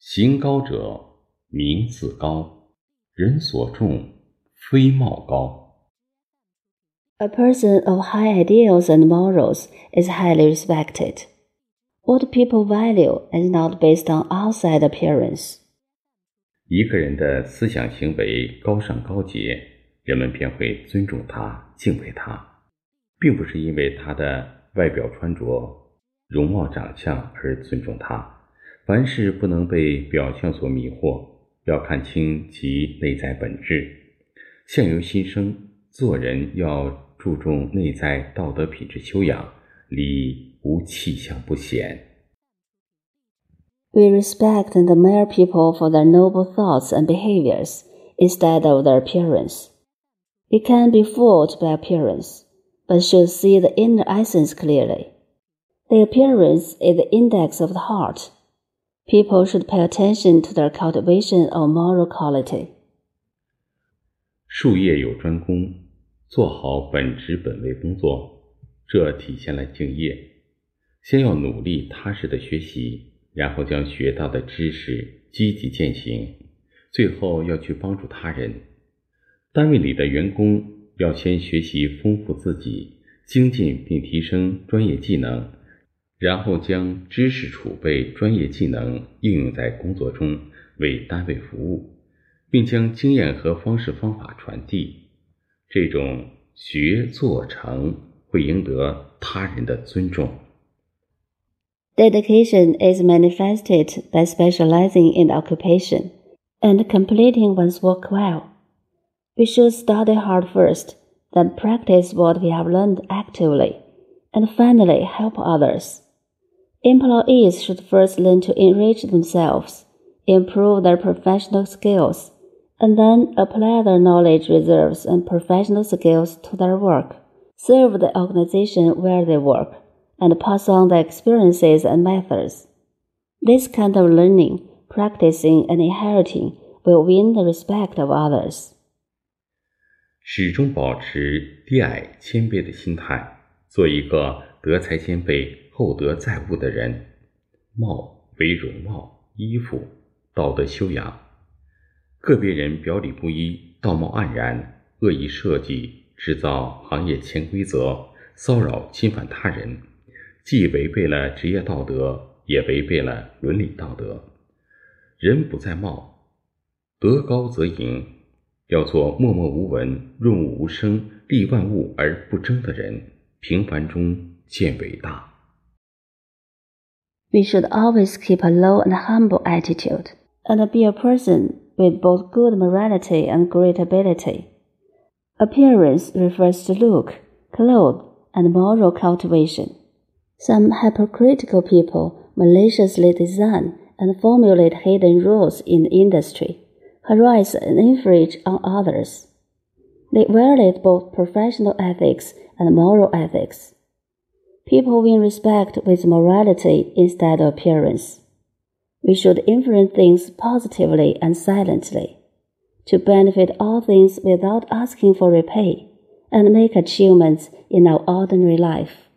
行高者，名自高，人所重，非貌高。A person of high ideals and morals is highly respected. What people value is not based on outside appearance. 一个人的思想行为高尚高洁，人们便会尊重他、敬畏他，并不是因为他的外表穿着、容貌长相而尊重他。凡事不能被表象所迷惑，要看清其内在本质。相由心生，做人要注重内在道德品质修养，礼无气象不显。We respect and admire people for their noble thoughts and behaviors instead of their appearance. We can be fooled by appearance, but should see the inner essence clearly. The appearance is the index of the heart. People should pay attention to their cultivation of moral quality. 术业有专攻，做好本职本位工作，这体现了敬业。先要努力踏实的学习，然后将学到的知识积极践行，最后要去帮助他人。单位里的员工要先学习丰富自己，精进并提升专业技能，然后将知识储备、专业技能应用在工作中，为单位服务。并将经验和方式方法传递，这种学做成会赢得他人的尊重。 Dedication is manifested by specializing in the occupation and completing one's work well. We should study hard first, then practice what we have learned actively, and finally help others. Employees should first learn to enrich themselves, improve their professional skills, and then apply their knowledge reserves and professional skills to their work, serve the organization where they work, and pass on their experiences and methods. This kind of learning, practicing, and inheriting will win the respect of others. 始终保持低矮谦卑的心态，做一个 德才兼备、厚德载物的人。貌为容貌、衣服、道德修养。个别人表里不一、道貌岸然、恶意设计、制造行业潜规则、骚扰侵犯他人，既违背了职业道德，也违背了伦理道德。人不在貌，德高则盈。要做默默无闻、润物无声、利万物而不争的人，平凡中见伟大。 We should always keep a low and humble attitude, and be a person with both good morality and great ability. Appearance refers to look, clothes, and moral cultivation. Some hypocritical people maliciously design and formulate hidden rules in the industry, harass and infringe on others. They violate both professional ethics and moral ethics. People win respect with morality instead of appearance. We should influence things positively and silently, to benefit all things without asking for repay, and make achievements in our ordinary life.